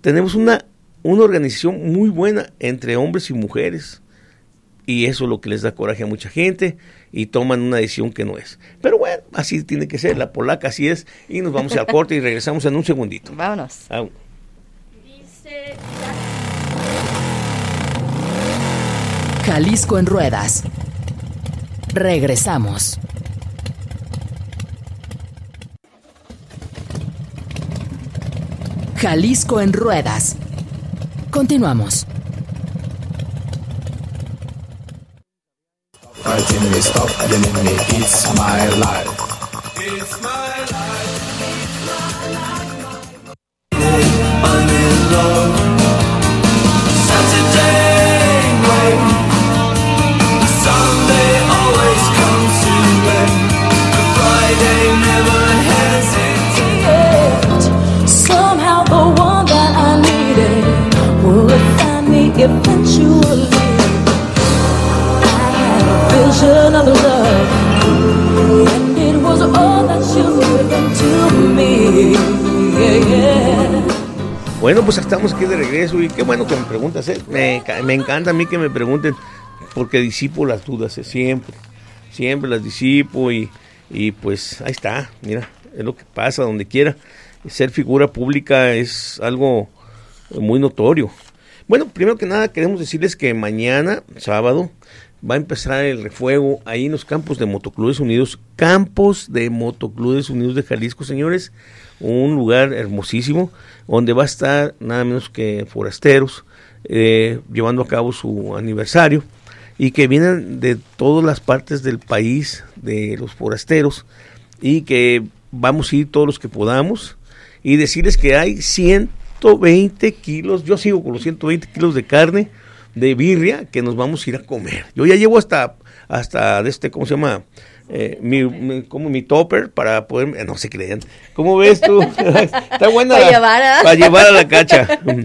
Tenemos una, una organización muy buena entre hombres y mujeres y eso es lo que les da coraje a mucha gente y toman una decisión que no es. Pero bueno, así tiene que ser, la polaca así es y nos vamos al corte y regresamos en un segundito. Vámonos. Ah, Jalisco en ruedas. Regresamos. Jalisco en ruedas. Continuamos. Fighting Bueno, pues estamos aquí de regreso y qué bueno que me preguntas. ¿eh? Me, me encanta a mí que me pregunten porque disipo las dudas, ¿eh? siempre, siempre las disipo y, y pues ahí está, mira, es lo que pasa donde quiera. Ser figura pública es algo muy notorio. Bueno, primero que nada queremos decirles que mañana, sábado, va a empezar el refuego ahí en los campos de Motoclubes Unidos, campos de Motoclubes Unidos de Jalisco, señores, un lugar hermosísimo donde va a estar nada menos que forasteros eh, llevando a cabo su aniversario y que vienen de todas las partes del país de los forasteros y que vamos a ir todos los que podamos y decirles que hay 120 kilos, yo sigo con los 120 kilos de carne de birria que nos vamos a ir a comer. Yo ya llevo hasta, hasta de este, ¿cómo se llama? Eh, mi, mi- como mi topper para poder, eh, no se crean. ¿Cómo ves tú? Está buena. Para la- llevar a- Para llevar a la cacha.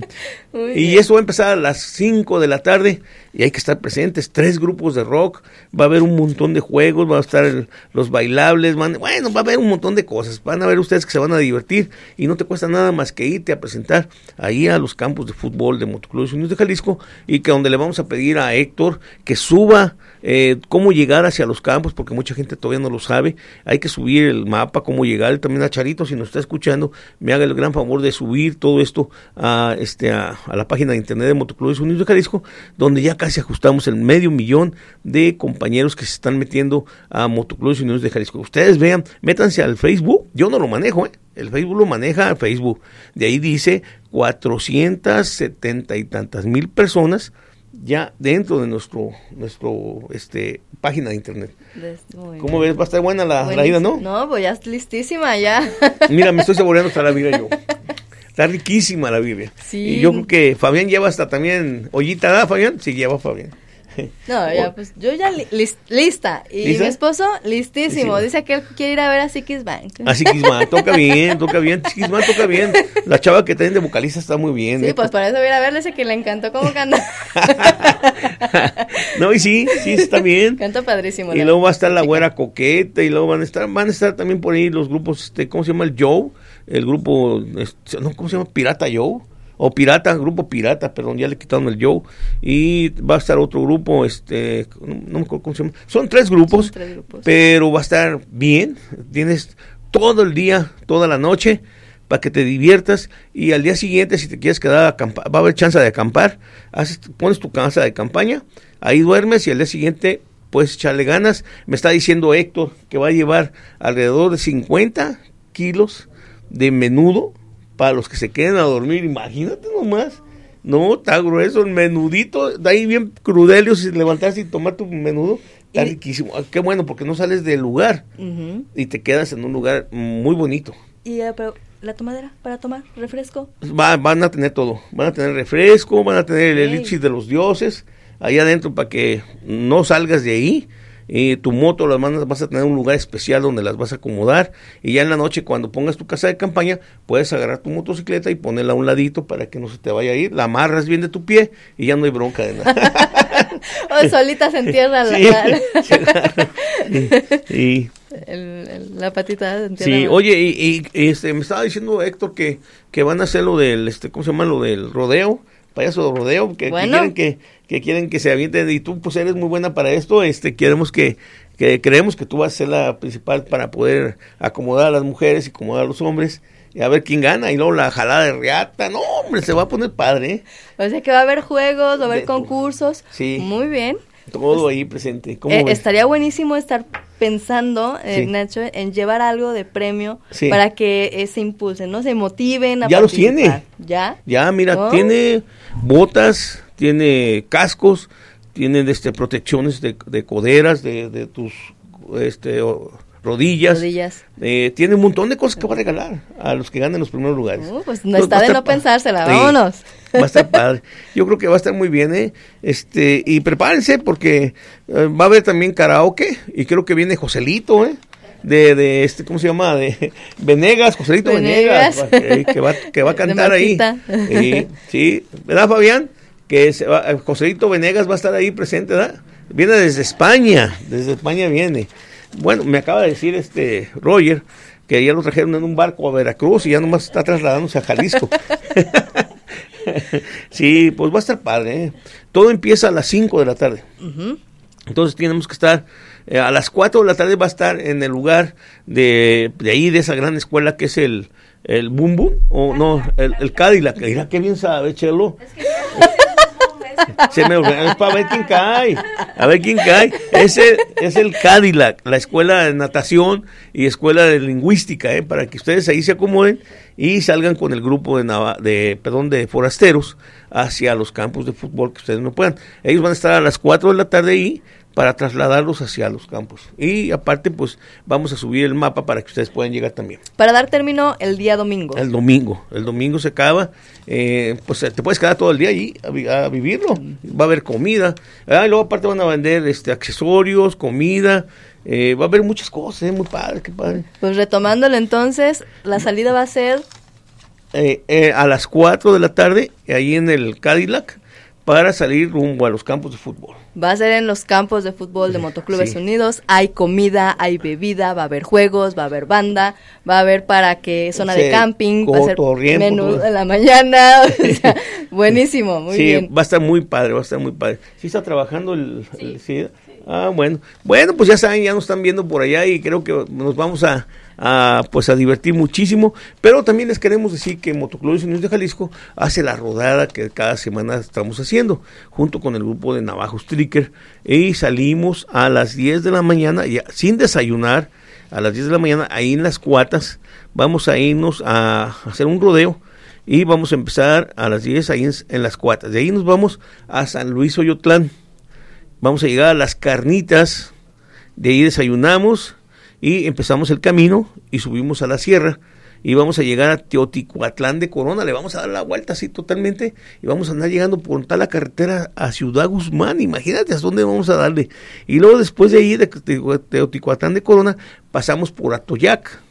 Y eso va a empezar a las 5 de la tarde y hay que estar presentes. Tres grupos de rock, va a haber un montón de juegos, va a estar los bailables, van- bueno, va a haber un montón de cosas. Van a ver ustedes que se van a divertir y no te cuesta nada más que irte a presentar ahí a los campos de fútbol de Motoclubes Unidos de Jalisco y que donde le vamos a pedir a Héctor que suba eh, cómo llegar hacia los campos, porque mucha gente todavía no lo sabe. Hay que subir el mapa, cómo llegar. También a Charito, si nos está escuchando, me haga el gran favor de subir todo esto a, este, a la página de internet de Motoclubes Unidos de Jalisco, donde ya casi ajustamos el medio millón de compañeros que se están metiendo a Motoclubes Unidos de Jalisco. Ustedes vean, métanse al Facebook. Yo no lo manejo, ¿eh? El Facebook lo maneja Facebook. De ahí dice 470 y tantas mil personas ya dentro de nuestro nuestro este página de internet. Muy ¿Cómo bien. ves? Va a estar buena la, la ida, ¿no? No, pues ya es listísima, ya. Mira, me estoy saboreando hasta la birria yo. Está riquísima la birria. Sí. Y yo creo que Fabián lleva hasta también ollita, ¿verdad, Fabián? Sí, lleva Fabián. No, ya, pues yo ya li- lis- lista. Y ¿Lista? mi esposo, listísimo. Dice que él quiere ir a ver a Sikis Bank. Así Quismán, toca bien, toca bien, Quismán toca bien. La chava que tienen de vocalista está muy bien. Sí, ¿eh? pues por eso voy a ir a verle, dice que le encantó cómo canta. no, y sí, sí, está bien. Canta padrísimo. Y luego va a estar la chica. güera coqueta y luego van a estar, van a estar también por ahí los grupos, este, ¿cómo se llama? El Joe, el grupo, este, ¿cómo se llama? Pirata Joe. O Pirata, grupo Pirata, perdón, ya le quitaron el Joe. Y va a estar otro grupo, este, no, no me acuerdo cómo se llama. Son tres grupos, Son tres grupos. pero va a estar bien. Tienes todo el día, toda la noche, para que te diviertas. Y al día siguiente, si te quieres quedar a acampar, va a haber chance de acampar. Haces, pones tu casa de campaña, ahí duermes y al día siguiente puedes echarle ganas. Me está diciendo Héctor que va a llevar alrededor de 50 kilos de menudo para los que se queden a dormir. Imagínate nomás. No, está grueso el menudito. De ahí bien crudelio si levantas y tomar tu menudo. Está Y- riquísimo. Ah, Qué bueno, porque no sales del lugar y te quedas en un lugar muy bonito. Y eh, pero, la tomadera para tomar refresco. Va- van a tener todo. Van a tener refresco, van a tener el elixir de los dioses ahí adentro para que no salgas de ahí. Y tu moto las mandas, vas a tener un lugar especial donde las vas a acomodar. Y ya en la noche, cuando pongas tu casa de campaña, puedes agarrar tu motocicleta y ponerla a un ladito para que no se te vaya a ir. La amarras bien de tu pie y ya no hay bronca de nada. O solita se entierra la, Sí, la, el- el- la patita. Se entierra. Sí, oye, y, este, me estaba diciendo Héctor que, que van a hacer lo del, este, ¿cómo se llama? Lo del rodeo, payaso de rodeo, que, que Bueno. quieren que, que quieren que se avienten y tú pues eres muy buena para esto, este, queremos que, que creemos que tú vas a ser la principal para poder acomodar a las mujeres y acomodar a los hombres y a ver quién gana y luego la jalada de reata, no hombre, se va a poner padre, ¿eh? O sea que va a haber juegos, va a haber De- concursos. Sí. Muy bien. todo ahí presente. ¿Cómo Eh, estaría buenísimo estar pensando, eh, Sí. Nacho, en llevar algo de premio Sí. para que eh, se impulsen, ¿no? Se motiven a Ya los participar. tiene. ¿Ya? Ya, mira, Oh. tiene botas, tiene cascos, tiene este, protecciones de, de coderas, de, de tus este, rodillas. Rodillas. Eh, tiene un montón de cosas que va a regalar a los que ganen los primeros lugares. Uh, pues no está de no pensársela, Sí, vámonos. Va a estar padre. Yo creo que va a estar muy bien, ¿eh? Este, y prepárense porque eh, va a haber también karaoke y creo que viene Joselito, ¿eh? De, de este, ¿cómo se llama? De Venegas, Joselito Venegas, Venegas. eh, que, va, que va a cantar ahí. Sí, sí, ¿verdad, Fabián? Que se va, eh, Joselito Venegas va a estar ahí presente, ¿verdad? Viene desde España, desde España viene. Bueno, me acaba de decir este Roger que ya lo trajeron en un barco a Veracruz y ya nomás está trasladándose a Jalisco. sí, pues va a estar padre. ¿eh? Todo empieza a las 5 de la tarde. Entonces tenemos que estar, eh, a las 4 de la tarde va a estar en el lugar de, de ahí, de esa gran escuela que es el, el Boom Boom, o no, el, el Cadillac. Mira qué bien sabe, Chelo. Se me es para ver quién cae. A ver quién cae. Ese es el Cadillac, la escuela de natación y escuela de lingüística, ¿eh? para que ustedes ahí se acomoden y salgan con el grupo de, Nava- de, perdón, de forasteros hacia los campos de fútbol que ustedes no puedan. Ellos van a estar a las 4 de la tarde ahí para trasladarlos hacia los campos. Y aparte, pues vamos a subir el mapa para que ustedes puedan llegar también. Para dar término el día domingo. El domingo, el domingo se acaba, eh, pues te puedes quedar todo el día allí a vivirlo. Va a haber comida, ah, y luego aparte van a vender este accesorios, comida, eh, va a haber muchas cosas, eh, muy padre, qué padre. Pues retomándolo entonces, la salida va a ser Eh, eh, a las 4 de la tarde, ahí en el Cadillac, para salir rumbo a los campos de fútbol. Va a ser en los campos de fútbol de Motoclubes Sí. Unidos. Hay comida, hay bebida, va a haber juegos, va a haber banda, va a haber para que zona de camping, va a ser menú todo. en la mañana. o sea, buenísimo, muy sí, bien. va a estar muy padre, va a estar muy padre. ¿Sí está trabajando el... el- sí? Ah, bueno. Bueno, pues ya saben, ya nos están viendo por allá y creo que nos vamos a, a, pues a divertir muchísimo. Pero también les queremos decir que Motoclubes Unidos de Jalisco hace la rodada que cada semana estamos haciendo, junto con el grupo de Navajos Tricker. Y salimos a las 10 de la mañana, sin desayunar, a las 10 de la mañana, ahí en las cuatas, vamos a irnos a hacer un rodeo y vamos a empezar a las 10 ahí en, en las cuatas. De ahí nos vamos a San Luis Oyotlán. Vamos a llegar a las carnitas, de ahí desayunamos y empezamos el camino y subimos a la sierra y vamos a llegar a Teotihuatlán de Corona, le vamos a dar la vuelta así totalmente y vamos a andar llegando por toda la carretera a Ciudad Guzmán, imagínate hasta dónde vamos a darle. Y luego después de ahí de Teo- Teotihuatlán de Corona pasamos por Atoyac.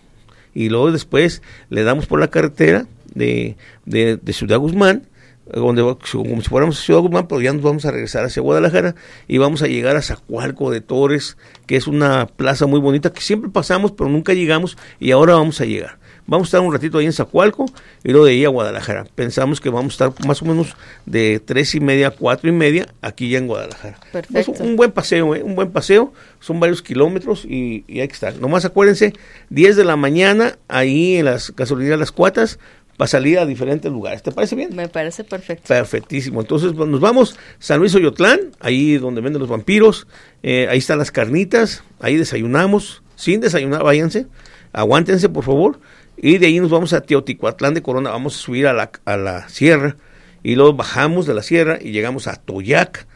Y luego después le damos por la carretera de, de, de Ciudad Guzmán, donde va- como si fuéramos a Ciudad Guzmán, pero ya nos vamos a regresar hacia Guadalajara y vamos a llegar a Zacualco de Torres, que es una plaza muy bonita que siempre pasamos, pero nunca llegamos y ahora vamos a llegar. Vamos a estar un ratito ahí en Zacualco y luego de ahí a Guadalajara. Pensamos que vamos a estar más o menos de tres y media a cuatro y media aquí ya en Guadalajara. Perfecto. Es un, un buen paseo, ¿eh? un buen paseo. Son varios kilómetros y, y hay que estar. Nomás acuérdense, 10 de la mañana ahí en las gasolineras Las Cuatas para salir a diferentes lugares. ¿Te parece bien? Me parece perfecto. Perfectísimo. Entonces pues, nos vamos San Luis Oyotlán, ahí donde venden los vampiros. eh, ahí están las carnitas. Ahí desayunamos. Sin desayunar, váyanse. Aguántense, por favor. Y de ahí nos vamos a Teotihuatlán de Corona, vamos a subir a la, a la sierra y luego bajamos de la sierra y llegamos a Toyac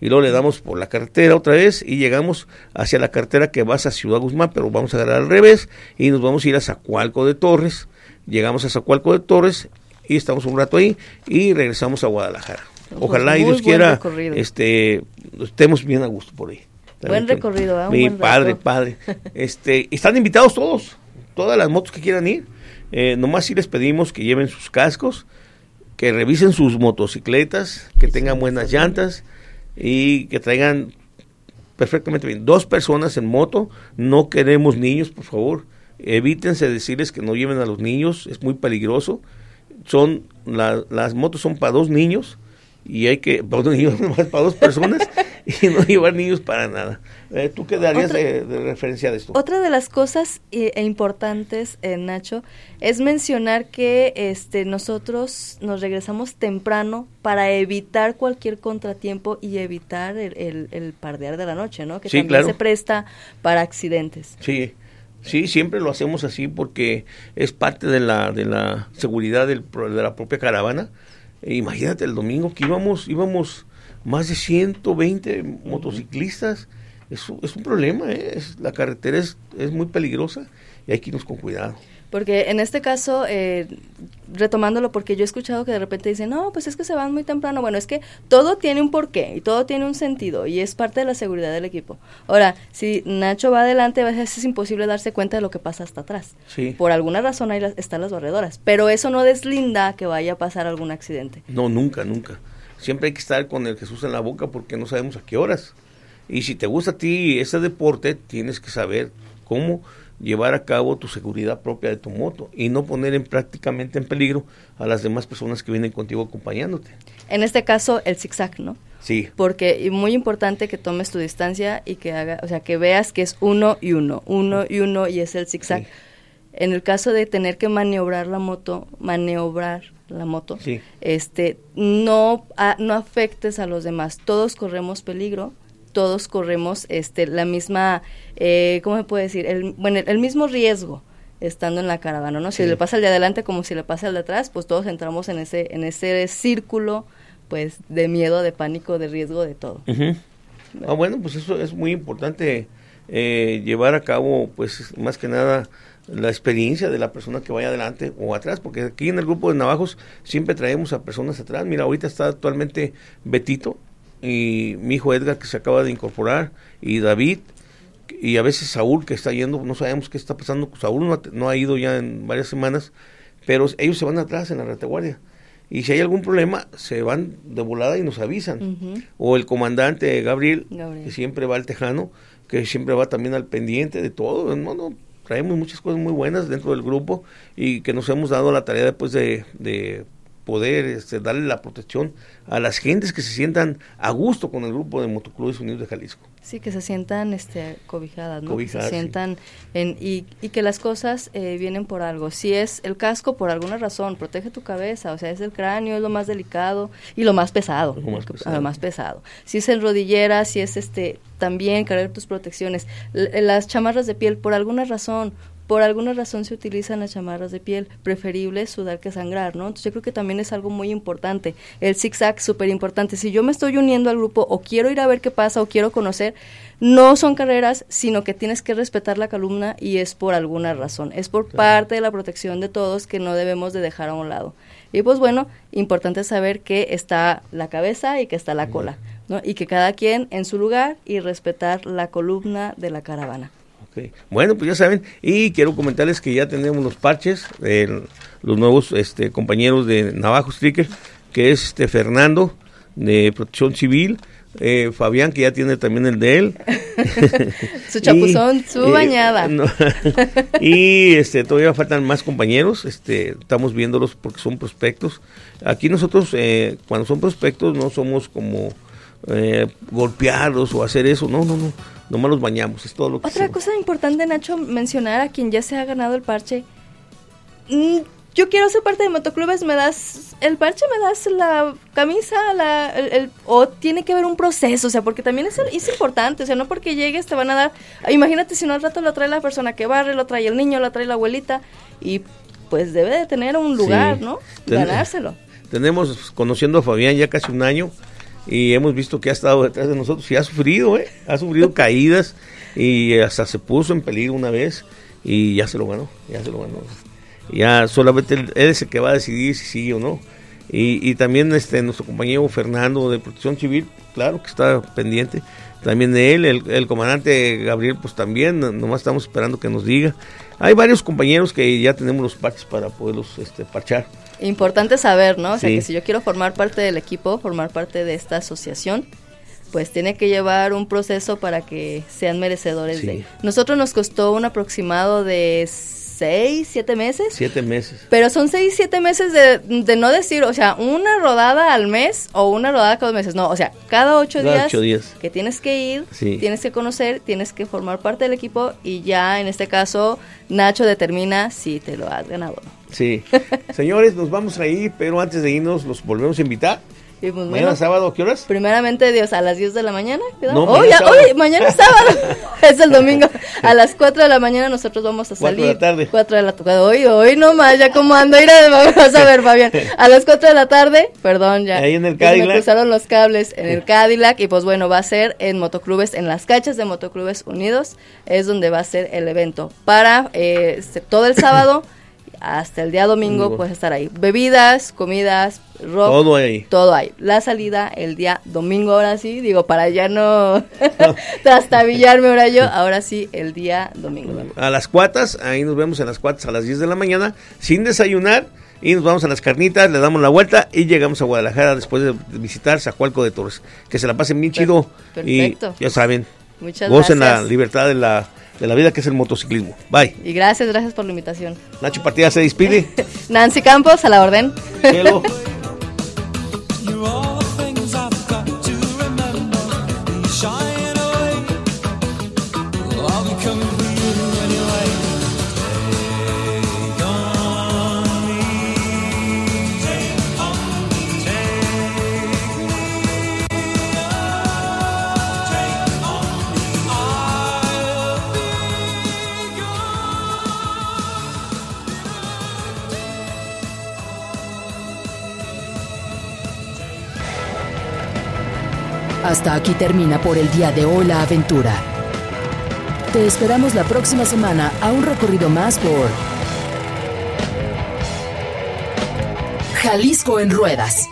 y luego le damos por la carretera otra vez y llegamos hacia la carretera que vas a Ciudad Guzmán, pero vamos a agarrar al revés y nos vamos a ir a Zacualco de Torres. Llegamos a Zacualco de Torres y estamos un rato ahí y regresamos a Guadalajara. Ojalá y Dios quiera recorrido. este estemos bien a gusto por ahí. Buen recorrido, ¿eh? Mi buen padre, padre. Este, están invitados todos, todas las motos que quieran ir. Eh, nomás sí les pedimos que lleven sus cascos, que revisen sus motocicletas, que tengan buenas llantas y que traigan perfectamente bien. Dos personas en moto, no queremos niños, por favor. Evítense decirles que no lleven a los niños, es muy peligroso. Son la- las motos son para dos niños y hay que para dos niños, para dos personas y no llevar niños para nada. Eh, ¿Tú qué darías Otra- de, de referencia de esto? Otra de las cosas eh, e importantes, eh, Nacho, es mencionar que este, nosotros nos regresamos temprano para evitar cualquier contratiempo y evitar el, el, el pardear de la noche, ¿no? Que Sí, también claro. se presta para accidentes. Sí, sí, siempre lo hacemos así porque es parte de la, de la seguridad del, de la propia caravana. E imagínate el domingo que íbamos, íbamos más de 120 motociclistas. Es, es un problema, ¿eh? Es- la carretera es, es muy peligrosa y hay que irnos con cuidado. Porque en este caso, eh, retomándolo, porque yo he escuchado que de repente dicen, no, pues es que se van muy temprano. Bueno, es que todo tiene un porqué y todo tiene un sentido y es parte de la seguridad del equipo. Ahora, si Nacho va adelante, a veces es imposible darse cuenta de lo que pasa hasta atrás. Sí. Por alguna razón ahí las- están las barredoras, pero eso no deslinda que vaya a pasar algún accidente. No, nunca, nunca. Siempre hay que estar con el Jesús en la boca porque no sabemos a qué horas. Y si te gusta a ti ese deporte, tienes que saber cómo llevar a cabo tu seguridad propia de tu moto y no poner en prácticamente en peligro a las demás personas que vienen contigo acompañándote. En este caso, el zigzag, ¿no? Sí, Porque muy importante que tomes tu distancia y que haga, o sea, que veas que es uno y uno, uno y uno y es el zigzag. Sí. En el caso de tener que maniobrar la moto, maniobrar la moto, Sí. este, no, a- no afectes a los demás. Todos corremos peligro, todos corremos, este, la misma, eh, ¿cómo se puede decir? El, bueno, el, mismo riesgo estando en la caravana, ¿no? Si Sí. le pasa al de adelante como si le pasa al de atrás, pues todos entramos en ese, en ese círculo, pues, de miedo, de pánico, de riesgo, de todo. Ah, bueno, pues eso es muy importante eh, llevar a cabo, pues más que nada, la experiencia de la persona que vaya adelante o atrás, porque aquí en el grupo de navajos siempre traemos a personas atrás. Mira, ahorita está actualmente Betito y mi hijo Edgar que se acaba de incorporar y David y a veces Saúl que está yendo, no sabemos qué está pasando. Saúl no ha, no ha ido ya en varias semanas, pero ellos se van atrás en la retaguardia. Y si hay algún problema, se van de volada y nos avisan. O el comandante Gabriel, Gabriel. que siempre va al tejano, que siempre va también al pendiente de todo. No, no, traemos muchas cosas muy buenas dentro del grupo y que nos hemos dado la tarea después de, de poder este, darle la protección a las gentes que se sientan a gusto con el grupo de Motoclubes Unidos de Jalisco. Sí, que se sientan este, cobijadas, ¿no? Que Cobijadas, se sí. sientan en, y, y que las cosas eh, vienen por algo. Si es el casco, por alguna razón, protege tu cabeza, o sea, es el cráneo, es lo más delicado y lo más pesado. Lo más pesado. ah, más pesado. Si es el rodillera, si es este, también cargar tus protecciones. L- las chamarras de piel, por alguna razón, por alguna razón se utilizan las chamarras de piel, preferible sudar que sangrar, ¿no? Entonces yo creo que también es algo muy importante. El zigzag, súper importante. Si yo me estoy uniendo al grupo o quiero ir a ver qué pasa o quiero conocer, no son carreras, sino que tienes que respetar la columna y es por alguna razón. Es por parte de la protección de todos que no debemos de dejar a un lado. Y pues bueno, importante saber que está la cabeza y que está la cola, ¿no? Y que cada quien en su lugar y respetar la columna de la caravana. Bueno, pues ya saben, y quiero comentarles que ya tenemos los parches, eh, los nuevos este, compañeros de Navajo Stricker, que es este Fernando de Protección Civil, eh, Fabián que ya tiene también el de él. Su chapuzón, su bañada. no, y este todavía faltan más compañeros, este estamos viéndolos porque son prospectos. Aquí nosotros eh, cuando son prospectos no somos como eh, golpearlos o hacer eso, no, no, no, nomás los bañamos, es todo lo que Otra hacemos. cosa importante, Nacho, mencionar a quien ya se ha ganado el parche. Mm, yo quiero ser parte de motoclubes, me das el parche, me das la camisa, la, el, el- o tiene que haber un proceso, o sea, porque también es, es importante, o sea, no porque llegues te van a dar, imagínate si no al rato lo trae la persona que barre, lo trae el niño, lo trae la abuelita, y pues debe de tener un lugar, Sí. ¿no? Ganárselo. Tenemos conociendo a Fabián ya casi un año y hemos visto que ha estado detrás de nosotros y ha sufrido, ¿eh? Ha sufrido caídas y hasta se puso en peligro una vez y ya se lo ganó, ya se lo ganó. Ya solamente él, es el que va a decidir si sí o no. Y, y también este nuestro compañero Fernando de Protección Civil, claro que está pendiente. También de él, el, el comandante Gabriel, pues también, no- nomás estamos esperando que nos diga. Hay varios compañeros que ya tenemos los parches para poderlos este, parchar. Importante saber, ¿no? O sea, Sí. que si yo quiero formar parte del equipo, formar parte de esta asociación, pues tiene que llevar un proceso para que sean merecedores Sí. de. Nosotros nos costó un aproximado de seis, siete meses. Siete meses. Pero son seis, siete meses de, de no decir, o sea, una rodada al mes o una rodada cada dos meses. No, o sea, cada ocho, Cada días, ocho días. que tienes que ir, Sí. tienes que conocer, tienes que formar parte del equipo y ya en este caso Nacho determina si te lo has ganado o no. Sí. Señores, nos vamos a ir, pero antes de irnos los volvemos a invitar. Y pues, Mañana bueno, sábado, ¿a qué horas? primeramente Dios, a las 10 de la mañana. No, Oh, mañana ya- sábado. oye, mañana es sábado. es el domingo. A las 4 de la mañana nosotros vamos a salir. de la tarde. 4 de la tarde. Hoy, hoy nomás, ya como ando. Ir a, vamos a ver, Fabián. A las 4 de la tarde, perdón, ya. Ahí en el se Me Cadillac. cruzaron los cables en el Cadillac. Y pues bueno, va a ser en Motoclubes, en las cachas de Motoclubes Unidos. Es donde va a ser el evento. Para eh, todo el sábado. Hasta el día domingo puedes estar ahí. Bebidas, comidas, rock. Todo ahí. Todo hay. La salida el día domingo, ahora sí, digo, para ya no trastabillarme ahora yo, ahora sí, el día domingo. A las cuatas, ahí nos vemos en las cuatas a las 10 de la mañana, sin desayunar. Y nos vamos a las carnitas, le damos la vuelta y llegamos a Guadalajara después de visitar Zacualco de Torres. Que se la pasen bien chido. perfecto. Y ya saben, Muchas gocen gracias. la libertad de la, de la vida que es el motociclismo. Bye. Y gracias, gracias por la invitación. Nacho Partida se despide. Nancy Campos, a la orden. Hasta aquí termina por el día de hoy la aventura. Te esperamos la próxima semana a un recorrido más por Jalisco en Ruedas.